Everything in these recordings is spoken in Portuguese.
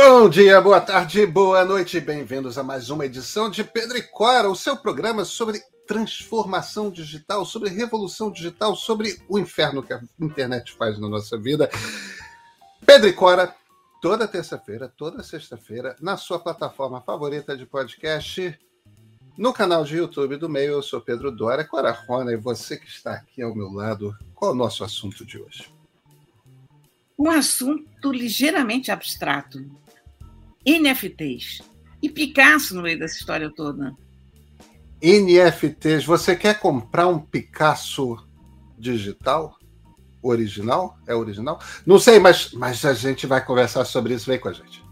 Bom dia, boa tarde, boa noite, bem-vindos a mais uma edição de Pedro e Cora, o seu programa sobre transformação digital, sobre revolução digital, sobre o inferno que a internet faz na nossa vida. Pedro e Cora, toda terça-feira, toda sexta-feira, na sua plataforma favorita de podcast, no canal de YouTube do Meio. Eu sou Pedro Dória, Cora Rona, e você que está aqui ao meu lado, qual é o nosso assunto de hoje? Um assunto ligeiramente abstrato NFTs. E Picasso no meio dessa história toda. NFTs. Você quer comprar um Picasso digital? Original? É original? Não sei, mas, mas a gente vai conversar sobre isso. Vem com a gente.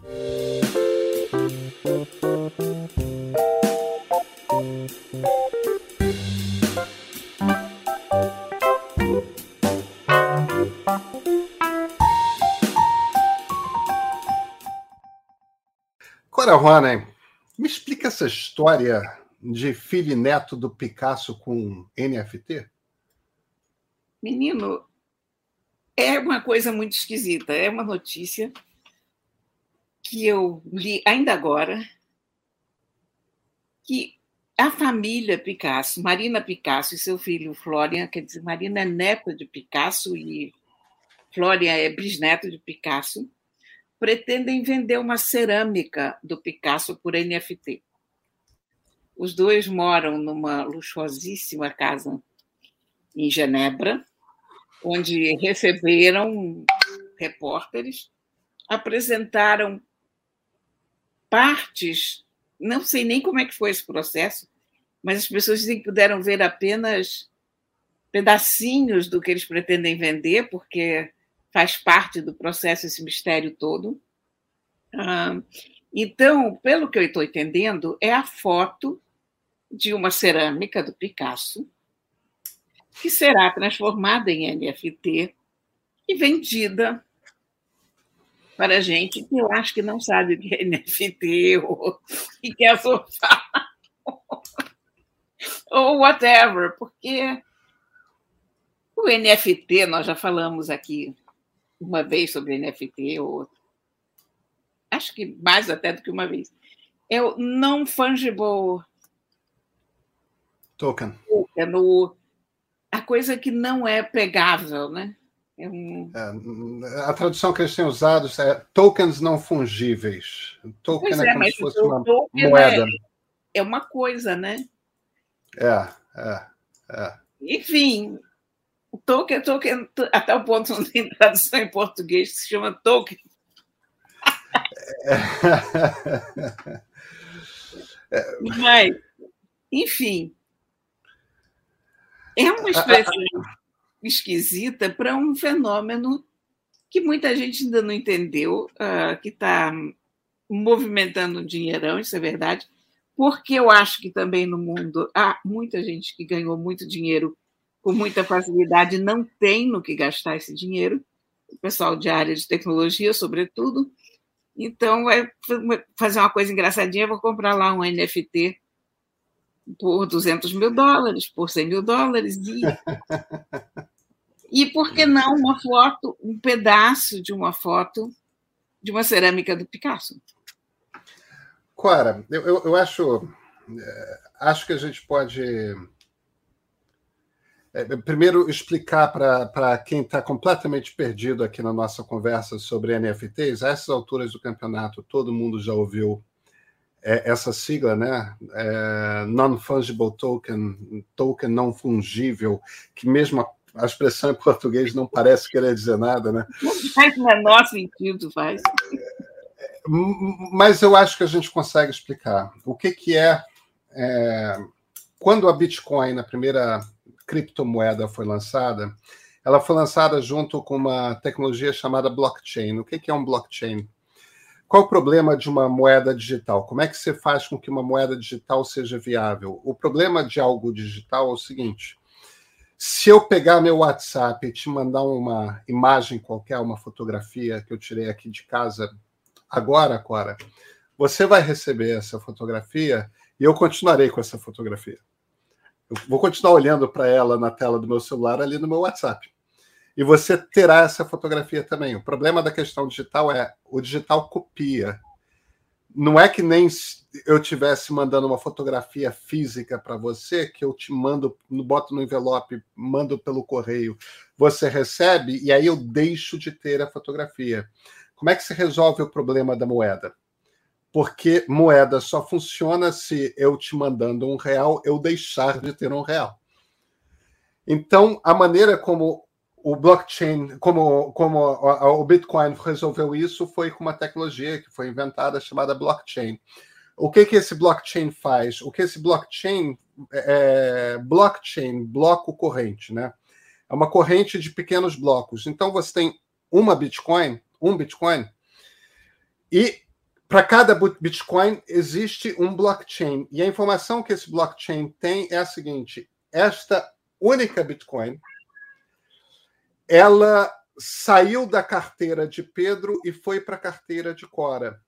Agora, Juana, me explica essa história de filho e neto do Picasso com NFT? Menino, é uma coisa muito esquisita. É uma notícia que eu li ainda agora que a família Picasso, Marina Picasso e seu filho Florian, quer dizer, Marina é neta de Picasso e Florian é bisneto de Picasso, pretendem vender uma cerâmica do Picasso por NFT. Os dois moram numa luxuosíssima casa em Genebra, onde receberam repórteres, apresentaram partes, não sei nem como é que foi esse processo, mas as pessoas dizem que puderam ver apenas pedacinhos do que eles pretendem vender, porque faz parte do processo esse mistério todo. Ah, então, pelo que eu estou entendendo, é a foto de uma cerâmica do Picasso que será transformada em NFT e vendida para gente que eu acho que não sabe o que é NFT ou que quer surfar ou whatever, porque o NFT, nós já falamos aqui uma vez sobre NFT, ou acho que mais até do que uma vez. É o Non-Fungible Token. É no, a coisa que não é pegável, né? É um... é, a tradução que eles têm usado é tokens não fungíveis. Token é, é, como se fosse uma moeda. É, é uma coisa, né? É, é, é. Enfim, Token, token, até o ponto não tem tradução em português, que se chama token. Mas, enfim, é uma expressão esquisita para um fenômeno que muita gente ainda não entendeu, uh, que está movimentando um dinheirão, isso é verdade, porque eu acho que também no mundo há muita gente que ganhou muito dinheiro com muita facilidade, não tem no que gastar esse dinheiro, o pessoal de área de tecnologia, sobretudo. Então, vai fazer uma coisa engraçadinha, vou comprar lá um NFT por 200 mil dólares, por 100 mil dólares, e, e por que não uma foto, um pedaço de uma foto de uma cerâmica do Picasso? Clara, eu, eu, eu acho, é, acho que a gente pode é, primeiro, explicar para quem está completamente perdido aqui na nossa conversa sobre NFTs, a essas alturas do campeonato, todo mundo já ouviu é, essa sigla, né? É, Non-fungible token, token não fungível, que mesmo a, a, expressão em português não parece querer dizer nada, né? Não faz o menor sentido, faz. Mas eu acho que a gente consegue explicar. O que, que é, é quando a Bitcoin, na primeira criptomoeda foi lançada, ela foi lançada junto com uma tecnologia chamada blockchain. O que é um blockchain? Qual o problema de uma moeda digital? Como é que você faz com que uma moeda digital seja viável? O problema de algo digital é o seguinte: se eu pegar meu WhatsApp e te mandar uma imagem qualquer, uma fotografia que eu tirei aqui de casa agora, Cora, você vai receber essa fotografia e eu continuarei com essa fotografia. Eu vou continuar olhando para ela na tela do meu celular ali no meu WhatsApp. e você terá essa fotografia também. O problema da questão digital é o digital copia. Não é que nem eu tivesse mandando uma fotografia física para você, que eu te mando, boto no envelope, mando pelo correio, você recebe e aí eu deixo de ter a fotografia. Como é que se resolve o problema da moeda? Porque moeda só funciona se eu te mandando um real, eu deixar de ter um real. Então, a maneira como o blockchain, como, como o Bitcoin resolveu isso, foi com uma tecnologia que foi inventada chamada blockchain. O que, que esse blockchain faz? O que esse blockchain é, é blockchain, bloco corrente, né? É uma corrente de pequenos blocos. Então você tem uma Bitcoin, um Bitcoin, e para cada Bitcoin existe um blockchain. E a informação que esse blockchain tem é a seguinte: esta única Bitcoin ela saiu da carteira de Pedro e foi para a carteira de Cora.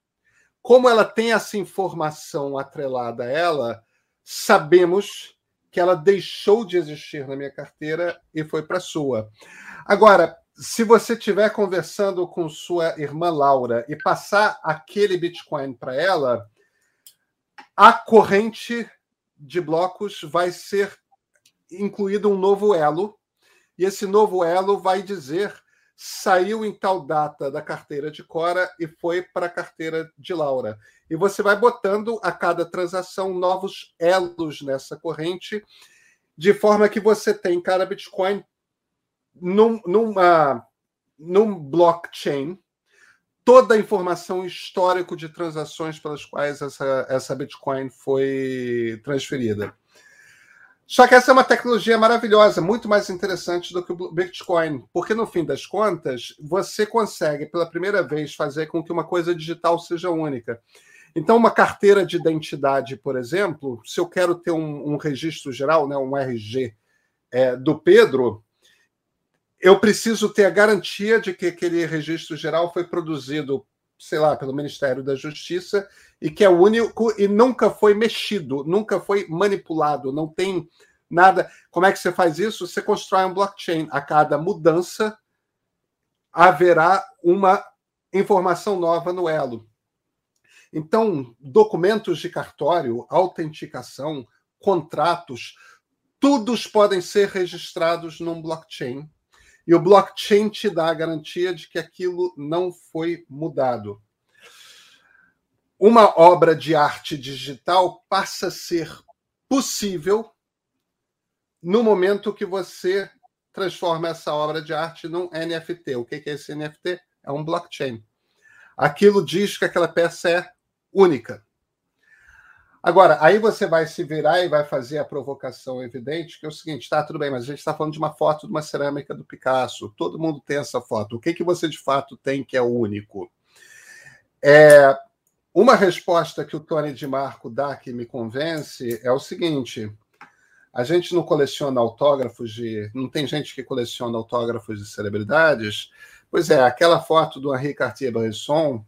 Como ela tem essa informação atrelada a ela, sabemos que ela deixou de existir na minha carteira e foi para a sua. Agora, se você estiver conversando com sua irmã Laura e passar aquele Bitcoin para ela, a corrente de blocos vai ser incluído um novo elo e esse novo elo vai dizer saiu em tal data da carteira de Cora e foi para a carteira de Laura. E você vai botando a cada transação novos elos nessa corrente, de forma que você tem cada Bitcoin num, numa, num blockchain toda a informação histórico de transações pelas quais essa, essa Bitcoin foi transferida. Só que essa é uma tecnologia maravilhosa, muito mais interessante do que o Bitcoin, porque no fim das contas, você consegue pela primeira vez fazer com que uma coisa digital seja única. Então, uma carteira de identidade, por exemplo, se eu quero ter um, um registro geral, né, um RG é, do Pedro, eu preciso ter a garantia de que aquele registro geral foi produzido, sei lá, pelo Ministério da Justiça e que é único e nunca foi mexido, nunca foi manipulado, não tem nada. Como é que você faz isso? Você constrói um blockchain. A cada mudança haverá uma informação nova no elo. Então, documentos de cartório, autenticação, contratos, todos podem ser registrados num blockchain. E o blockchain te dá a garantia de que aquilo não foi mudado uma obra de arte digital passa a ser possível no momento que você transforma essa obra de arte num NFT. O que é esse NFT? É um blockchain. Aquilo diz que aquela peça é única. Agora, aí você vai se virar e vai fazer a provocação evidente, que é o seguinte: tá, tudo bem, mas a gente está falando de uma foto de uma cerâmica do Picasso. Todo mundo tem essa foto. O que, que você de fato tem que é único? É, uma resposta que o Tony de Marco dá que me convence é o seguinte: a gente não coleciona autógrafos de. Não tem gente que coleciona autógrafos de celebridades? Pois é, aquela foto do Henri Cartier-Bresson,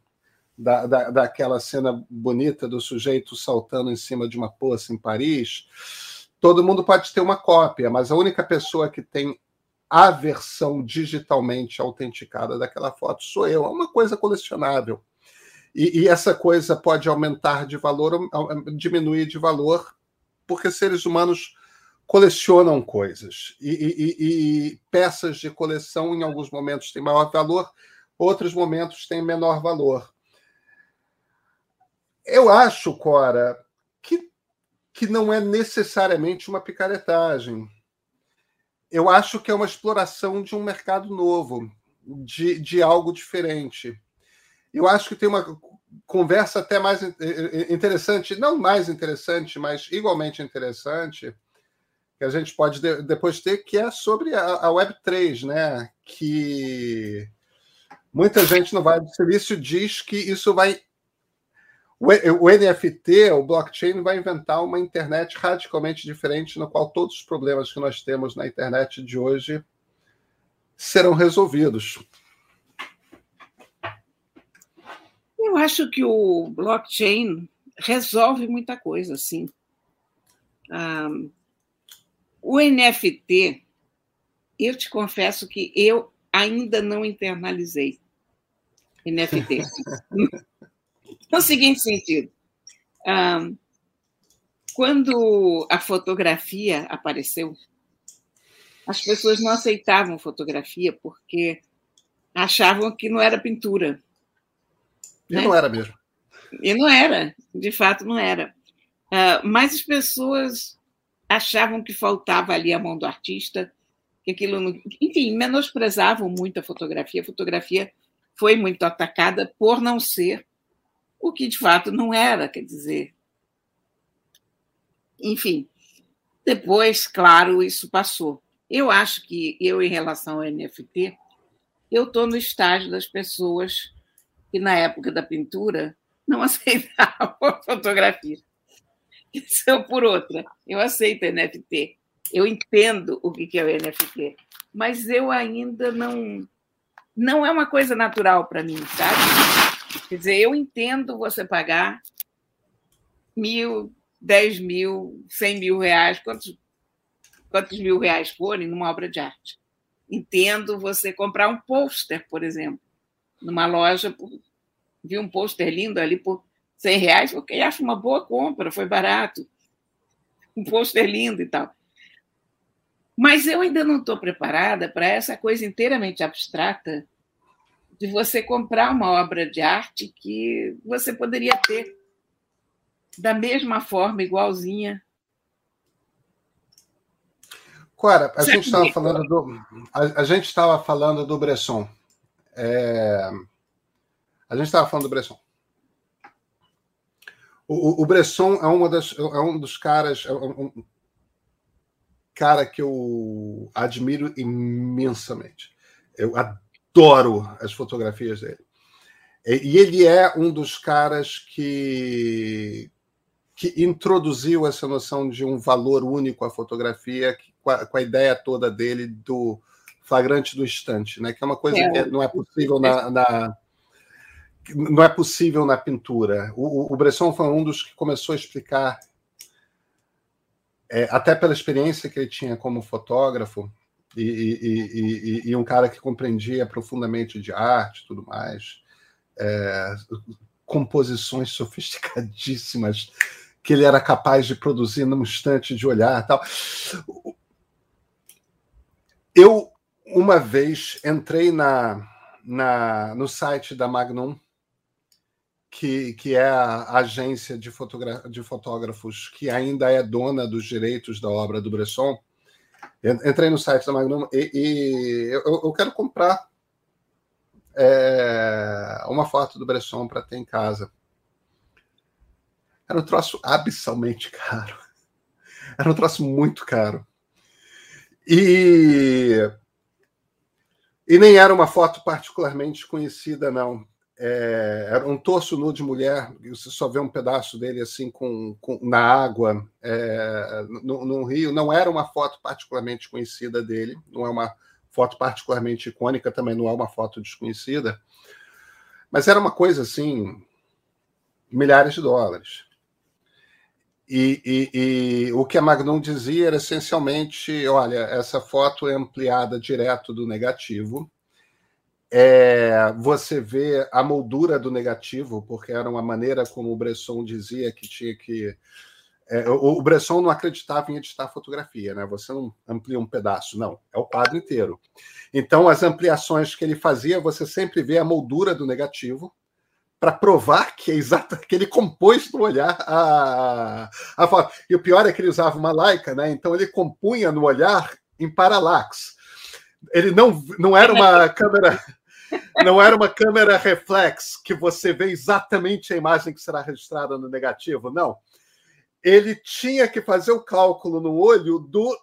da, da, daquela cena bonita do sujeito saltando em cima de uma poça em Paris, todo mundo pode ter uma cópia, mas a única pessoa que tem a versão digitalmente autenticada daquela foto sou eu. É uma coisa colecionável. E, e, essa coisa pode aumentar de valor ou diminuir de valor, porque seres humanos colecionam coisas. E, e, e, peças de coleção, em alguns momentos, têm maior valor, outros momentos têm menor valor. Eu acho, Cora, que, que não é necessariamente uma picaretagem. Eu acho que é uma exploração de um mercado novo, de, de algo diferente eu acho que tem uma conversa até mais interessante, não mais interessante, mas igualmente interessante, que a gente pode depois ter, que é sobre a, Web3, né? Que muita gente no Vale do Silício diz que isso vai. O NFT, o blockchain, vai inventar uma internet radicalmente diferente, no qual todos os problemas que nós temos na internet de hoje serão resolvidos. Eu acho que o blockchain resolve muita coisa, sim. Um, o NFT eu te confesso que eu ainda não internalizei NFT. no seguinte sentido, um, quando a fotografia apareceu, as pessoas não aceitavam fotografia porque achavam que não era pintura. E né? não era mesmo. E não era, de fato não era. Uh, mas as pessoas achavam que faltava ali a mão do artista, que aquilo, não... enfim, menosprezavam muito a fotografia. A fotografia foi muito atacada por não ser o que de fato não era, quer dizer. Enfim, depois, claro, isso passou. Eu acho que eu, em relação ao NFT, eu estou no estágio das pessoas que, na época da pintura, não aceitavam a fotografia. Isso é por outra. Eu aceito NFT. Eu entendo o que é o NFT. Mas eu ainda não. Não é uma coisa natural para mim, sabe? Quer dizer, eu entendo você pagar mil, dez mil, cem mil reais, quantos, quantos mil reais forem numa obra de arte. Entendo você comprar um pôster, por exemplo, numa loja, vi um pôster lindo ali por 100 reais, porque acho uma boa compra, foi barato. Um pôster lindo e tal. Mas eu ainda não estou preparada para essa coisa inteiramente abstrata de você comprar uma obra de arte que você poderia ter da mesma forma, igualzinha. Cora, a gente estava falando do a, a gente estava falando do Bresson. É, a gente estava falando do Bresson. O, o, Bresson é, uma das, é um dos caras, é um cara que eu admiro imensamente. Eu adoro as fotografias dele. E ele é um dos caras que, que introduziu essa noção de um valor único à fotografia, com a, com a ideia toda dele do flagrante do instante, né? que é uma coisa é. que não é possível na, na não é possível na pintura. O, o, Bresson foi um dos que começou a explicar, é, até pela experiência que ele tinha como fotógrafo, e, e, e, e, um cara que compreendia profundamente de arte e tudo mais, é, composições sofisticadíssimas que ele era capaz de produzir num instante de olhar tal. Eu, uma vez, entrei na, na, no site da Magnum que, que é a agência de, de fotógrafos que ainda é dona dos direitos da obra do Bresson. Entrei no site da Magnum e, e eu, eu, quero comprar é, uma foto do Bresson para ter em casa. Era um troço abissalmente caro. Era um troço muito caro. E, e nem era uma foto particularmente conhecida, não é, era um torso nu de mulher, você só vê um pedaço dele assim com, com na água, é, no, rio. Não era uma foto particularmente conhecida dele, não é uma foto particularmente icônica, também não é uma foto desconhecida, mas era uma coisa assim, milhares de dólares. E, e, e, o que a Magnum dizia era essencialmente: olha, essa foto é ampliada direto do negativo, é, você vê a moldura do negativo, porque era uma maneira como o Bresson dizia que tinha que. É, o, Bresson não acreditava em editar fotografia, né? Você não amplia um pedaço, não, é o quadro inteiro. Então, as ampliações que ele fazia, você sempre vê a moldura do negativo, para provar que é exato que ele compôs no olhar a, a foto. E o pior é que ele usava uma Leica, né? Então ele compunha no olhar em paralax. Ele não, não era uma câmera não era uma câmera reflex que você vê exatamente a imagem que será registrada no negativo, não. Ele tinha que fazer o cálculo no olho do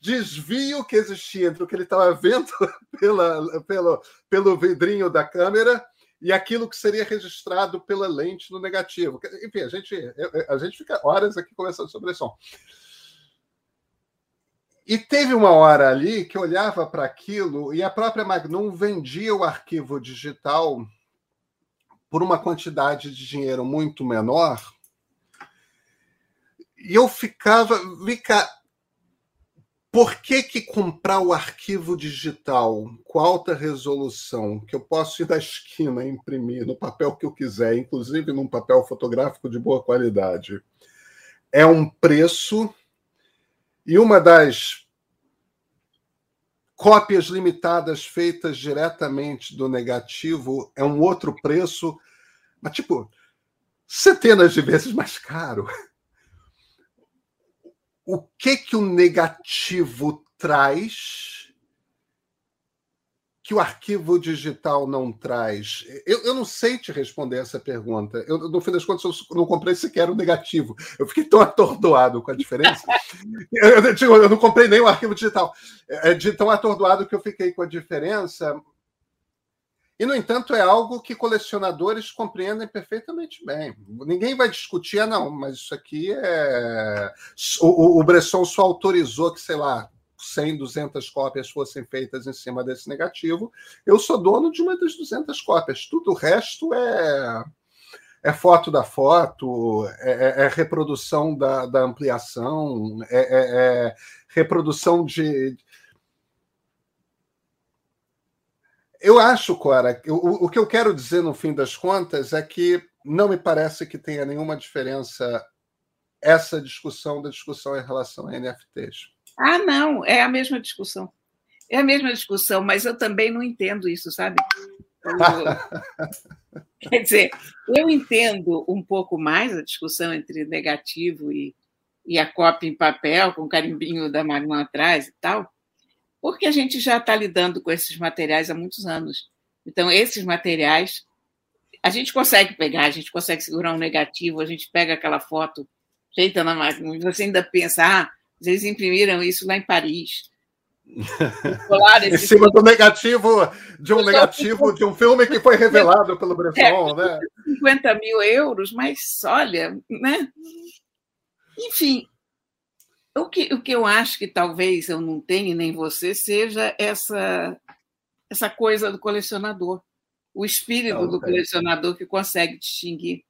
desvio que existia entre o que ele estava vendo pela, pelo, pelo vidrinho da câmera e aquilo que seria registrado pela lente no negativo. Enfim, a gente, a gente fica horas aqui conversando sobre isso. E teve uma hora ali que olhava para aquilo e a própria Magnum vendia o arquivo digital por uma quantidade de dinheiro muito menor. E eu ficava. Fica, por que, que comprar o arquivo digital com alta resolução, que eu posso ir da esquina imprimir no papel que eu quiser, inclusive num papel fotográfico de boa qualidade, é um preço e uma das cópias limitadas feitas diretamente do negativo é um outro preço, mas tipo centenas de vezes mais caro. O que que o negativo traz que o arquivo digital não traz? Eu, eu não sei te responder essa pergunta. Eu, no fim das contas, eu não comprei sequer o negativo. Eu fiquei tão atordoado com a diferença. eu, eu, eu, não comprei nem o arquivo digital. É, de tão atordoado que eu fiquei com a diferença. E, no entanto, é algo que colecionadores compreendem perfeitamente bem. Ninguém vai discutir, ah, não, mas isso aqui é. O, o Bresson só autorizou que, sei lá, 100, 200 cópias fossem feitas em cima desse negativo. Eu sou dono de uma das 200 cópias. Tudo o resto é. É foto da foto, é, é, é reprodução da, da ampliação, é, é, é reprodução de, Eu acho, Cora, o, o que eu quero dizer no fim das contas é que não me parece que tenha nenhuma diferença essa discussão da discussão em relação a NFTs. Ah, não, é a mesma discussão. É a mesma discussão, mas eu também não entendo isso, sabe? Quer dizer, eu entendo um pouco mais a discussão entre negativo e, e a cópia em papel, com o carimbinho da Magma atrás e tal, porque a gente já está lidando com esses materiais há muitos anos. Então, esses materiais, a gente consegue pegar, a gente consegue segurar um negativo, a gente pega aquela foto feita na máquina, e você ainda pensa, ah, eles imprimiram isso lá em Paris. em cima do negativo, de um negativo de um filme que foi revelado pelo Bresson, é, né? 50 mil euros, mas olha, né? Enfim, o que, o que eu acho que talvez eu não tenha, nem você, seja essa, essa coisa do colecionador. O espírito do colecionador que consegue distinguir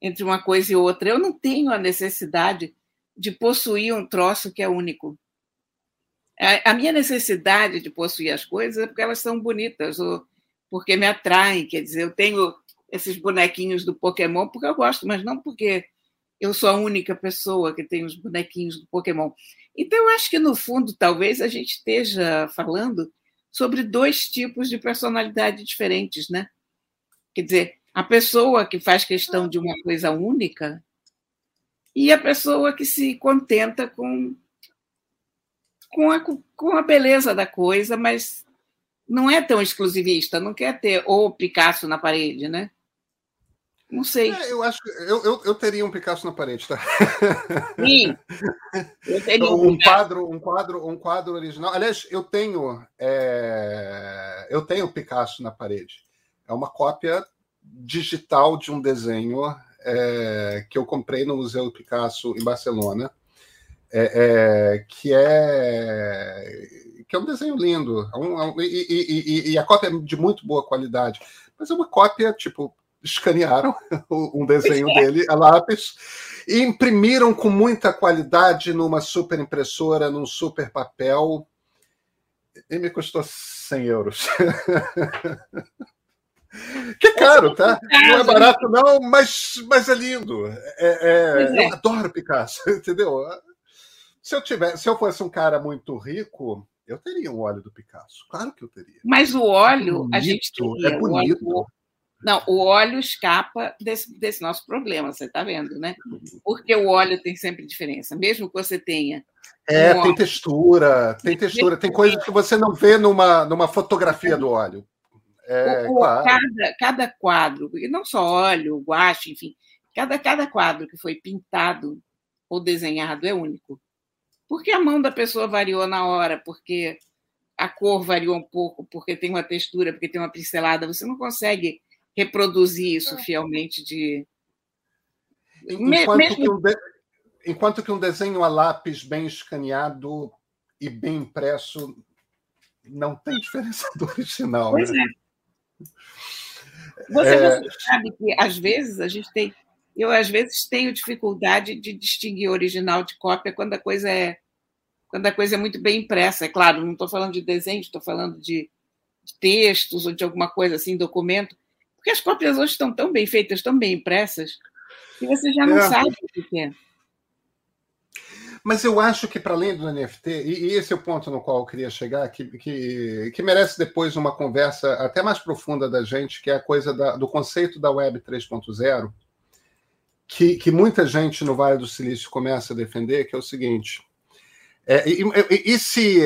entre uma coisa e outra. Eu não tenho a necessidade de possuir um troço que é único. A minha necessidade de possuir as coisas é porque elas são bonitas, ou porque me atraem. Quer dizer, eu tenho esses bonequinhos do Pokémon porque eu gosto, mas não porque eu sou a única pessoa que tem os bonequinhos do Pokémon. Então, eu acho que, no fundo, talvez a gente esteja falando sobre dois tipos de personalidade diferentes, né? Quer dizer, a pessoa que faz questão de uma coisa única e a pessoa que se contenta com, com, a, com a beleza da coisa, mas não é tão exclusivista, não quer ter o Picasso na parede, né? Não sei. É, eu acho eu, eu, eu, teria um Picasso na parede, tá? Sim. Um, um quadro, um quadro, um quadro original. Aliás, eu tenho, é... eu tenho Picasso na parede. É uma cópia digital de um desenho é... que eu comprei no Museu Picasso em Barcelona, é, é, que é que é um desenho lindo, é um, é e, e, e, e a cópia é de muito boa qualidade, mas é uma cópia tipo escanearam um desenho é. dele a lápis e imprimiram com muita qualidade numa super impressora, num super papel. E me custou 100 euros. que é caro, tá? Não é barato, não, mas, mas é lindo. É, é, é. Eu adoro Picasso, entendeu? Se eu, tivesse, se eu fosse um cara muito rico, eu teria um óleo do Picasso. Claro que eu teria. Mas o óleo, bonito, a gente teria. É bonito. Não, o óleo escapa desse, desse nosso problema, você está vendo, né? Porque o óleo tem sempre diferença, mesmo que você tenha. É, um tem textura, tem textura, tem coisas que você não vê numa, numa fotografia do óleo. É, claro. cada, cada quadro, e não só óleo, guache, enfim, cada, cada quadro que foi pintado ou desenhado é único. Porque a mão da pessoa variou na hora, porque a cor variou um pouco, porque tem uma textura, porque tem uma pincelada, você não consegue reproduzir isso é. fielmente de. Enquanto, Mesmo... que um de... Enquanto que um desenho a lápis bem escaneado e bem impresso não tem diferença do original. Pois né? é. Você, é... sabe que às vezes a gente tem. Eu às vezes tenho dificuldade de distinguir original de cópia quando a coisa é quando a coisa é muito bem impressa. É claro, não estou falando de desenho, estou falando de, de, textos ou de alguma coisa assim, documento, porque as cópias hoje estão tão bem feitas, tão bem impressas, que você já não é. sabe o que é. Mas eu acho que, para além do NFT, e, e, esse é o ponto no qual eu queria chegar, que, que, que, merece depois uma conversa até mais profunda da gente, que é a coisa da, do conceito da Web 3.0, que, que muita gente no Vale do Silício começa a defender, que é o seguinte. É, e, e, e, se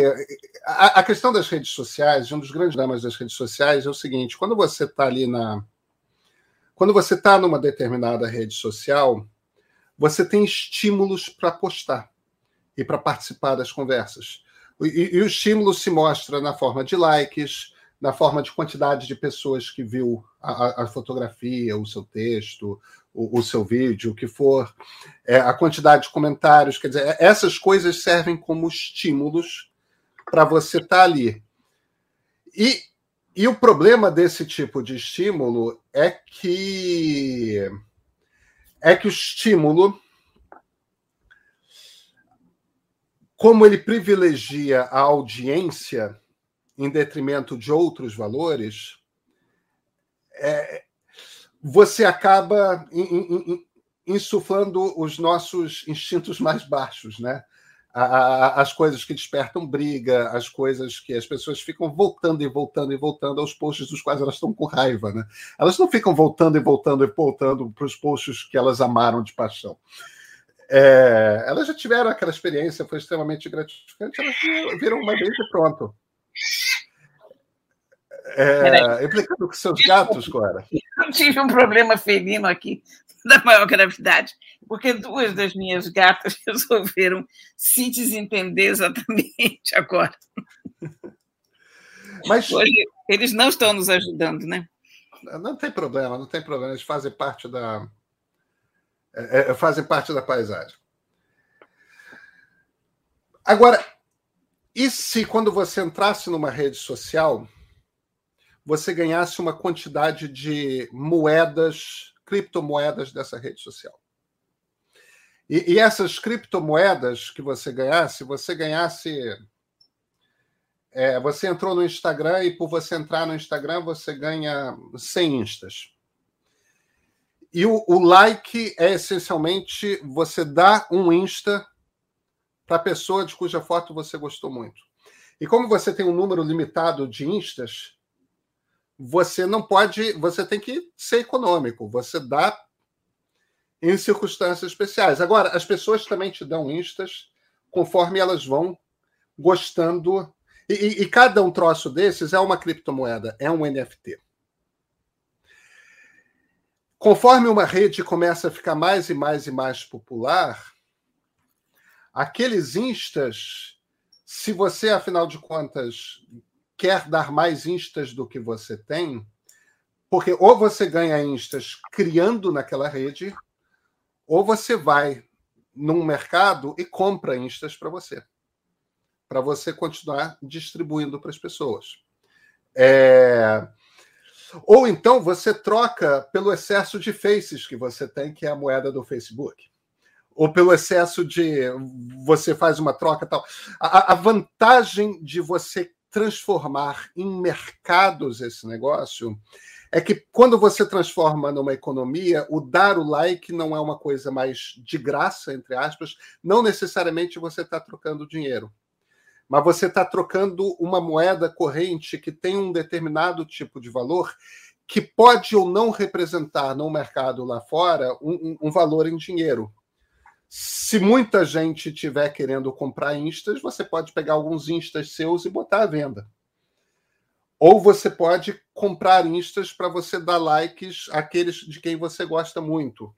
a, a, questão das redes sociais, um dos grandes dramas das redes sociais é o seguinte: quando você está ali na, quando você está numa determinada rede social, você tem estímulos para postar e para participar das conversas. E, e, o estímulo se mostra na forma de likes, na forma de quantidade de pessoas que viu a, a fotografia, o seu texto, o, o, seu vídeo, o que for, é, a quantidade de comentários, quer dizer, essas coisas servem como estímulos para você estar tá ali. E, e o problema desse tipo de estímulo é que é que o estímulo como ele privilegia a audiência em detrimento de outros valores, é, você acaba insuflando os nossos instintos mais baixos, né? as coisas que despertam briga, as coisas que as pessoas ficam voltando e voltando e voltando aos posts dos quais elas estão com raiva, né? Elas não ficam voltando e voltando e voltando para os posts que elas amaram de paixão. É, elas já tiveram aquela experiência, foi extremamente gratificante, elas viram uma vez e pronto. É, implicando com seus gatos, Cora. Eu tive um problema felino aqui da maior gravidade, porque duas das minhas gatas resolveram se desentender exatamente agora. Mas Hoje, eles não estão nos ajudando, né? Não tem problema, não tem problema. Eles fazem parte da, é, é, fazem parte da paisagem. Agora, e se quando você entrasse numa rede social, você ganhasse uma quantidade de moedas, criptomoedas dessa rede social? E, e essas criptomoedas que você ganhasse, você ganhasse. É, você entrou no Instagram e por você entrar no Instagram você ganha 100 instas. E o, o like é essencialmente você dar um Insta para a pessoa de cuja foto você gostou muito. E como você tem um número limitado de Instas, você não pode, você tem que ser econômico, você dá em circunstâncias especiais. Agora, as pessoas também te dão Instas conforme elas vão gostando. E, e, e cada um troço desses é uma criptomoeda, é um NFT. Conforme uma rede começa a ficar mais e mais e mais popular, aqueles instas, se você, afinal de contas, quer dar mais instas do que você tem, porque ou você ganha instas criando naquela rede, ou você vai num mercado e compra instas para você, para você continuar distribuindo para as pessoas. É... Ou então você troca pelo excesso de faces que você tem, que é a moeda do Facebook. Ou pelo excesso de. Você faz uma troca tal. A, a vantagem de você transformar em mercados esse negócio é que quando você transforma numa economia, o dar o like não é uma coisa mais de graça, entre aspas, não necessariamente você está trocando dinheiro mas você está trocando uma moeda corrente que tem um determinado tipo de valor que pode ou não representar no mercado lá fora um, um valor em dinheiro. Se muita gente tiver querendo comprar instas, você pode pegar alguns instas seus e botar à venda. Ou você pode comprar instas para você dar likes àqueles de quem você gosta muito.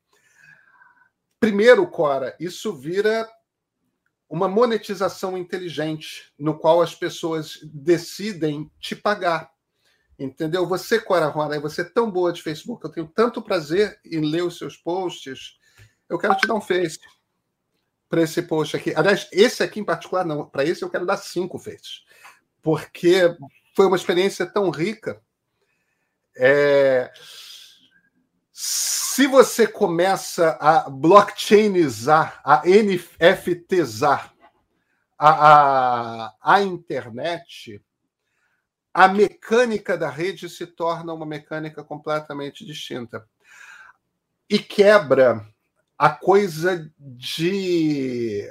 Primeiro, Cora, isso vira uma monetização inteligente, no qual as pessoas decidem te pagar. Entendeu? Você, Cora Rona, você é tão boa de Facebook, eu tenho tanto prazer em ler os seus posts. Eu quero te dar um face para esse post aqui. Aliás, esse aqui em particular, não. Para esse eu quero dar cinco faces. Porque foi uma experiência tão rica. É se você começa a blockchainizar, a NFTizar a, a, a internet, a mecânica da rede se torna uma mecânica completamente distinta. E quebra a coisa de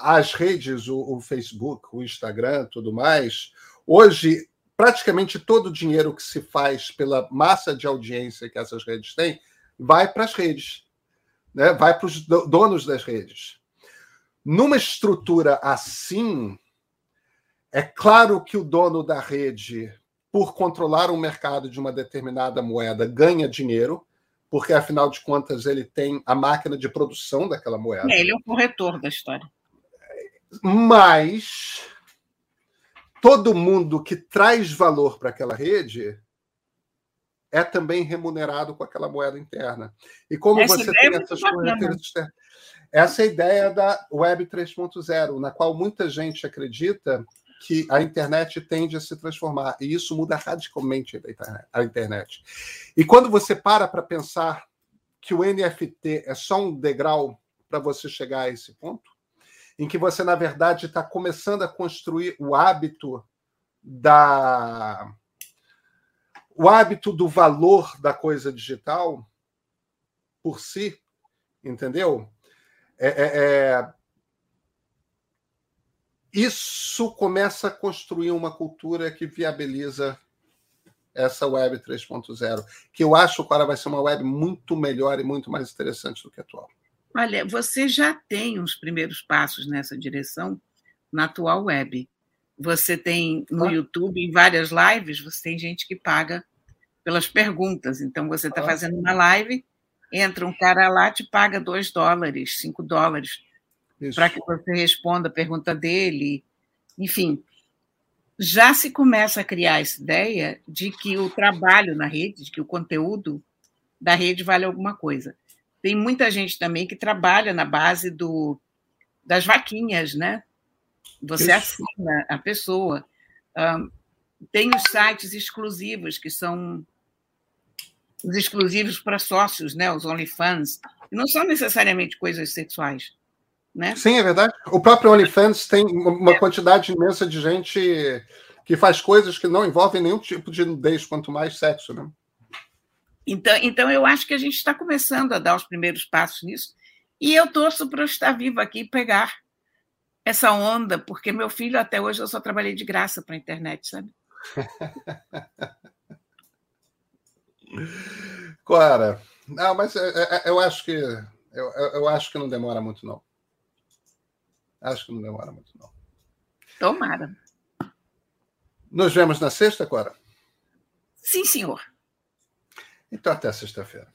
as redes, o, o, Facebook, o Instagram, tudo mais. Hoje, praticamente todo o dinheiro que se faz pela massa de audiência que essas redes têm vai para as redes, né? vai para os donos das redes. Numa estrutura assim, é claro que o dono da rede, por controlar o mercado de uma determinada moeda, ganha dinheiro, porque afinal de contas ele tem a máquina de produção daquela moeda. É, ele é o corretor da história. Mas todo mundo que traz valor para aquela rede é também remunerado com aquela moeda interna. E como essa você tem é essas corretoras externas? Essa é a ideia da Web 3.0, na qual muita gente acredita que a internet tende a se transformar, e isso muda radicalmente a internet. E quando você para para pensar que o NFT é só um degrau para você chegar a esse ponto, em que você, na verdade, está começando a construir o hábito da o hábito do valor da coisa digital por si, entendeu? É, é, é... Isso começa a construir uma cultura que viabiliza essa web 3.0, que eu acho que agora vai ser uma web muito melhor e muito mais interessante do que a atual. Olha, você já tem os primeiros passos nessa direção na atual web. Você tem no ah. YouTube, em várias lives, você tem gente que paga pelas perguntas. Então, você está fazendo uma live, entra um cara lá, te paga dois dólares, cinco dólares, para que você responda a pergunta dele. Enfim, já se começa a criar essa ideia de que o trabalho na rede, de que o conteúdo da rede vale alguma coisa. Tem muita gente também que trabalha na base do, das vaquinhas, né? Você Isso. assina a pessoa. Um, tem os sites exclusivos, que são os exclusivos para sócios, né? Os OnlyFans. E não são necessariamente coisas sexuais. Né? Sim, é verdade. O próprio OnlyFans tem uma é. quantidade imensa de gente que faz coisas que não envolvem nenhum tipo de nudez, quanto mais sexo, né? Então, então, eu acho que a gente está começando a dar os primeiros passos nisso. E eu torço para eu estar vivo aqui e pegar essa onda, porque meu filho, até hoje, eu só trabalhei de graça para a internet, sabe? Cora, não, ah, mas é, é, é, eu, acho que eu, eu acho que não demora muito, não. Acho que não demora muito, não. Tomara. Nos vemos na sexta, Cora? Sim, senhor. Então até sexta-feira.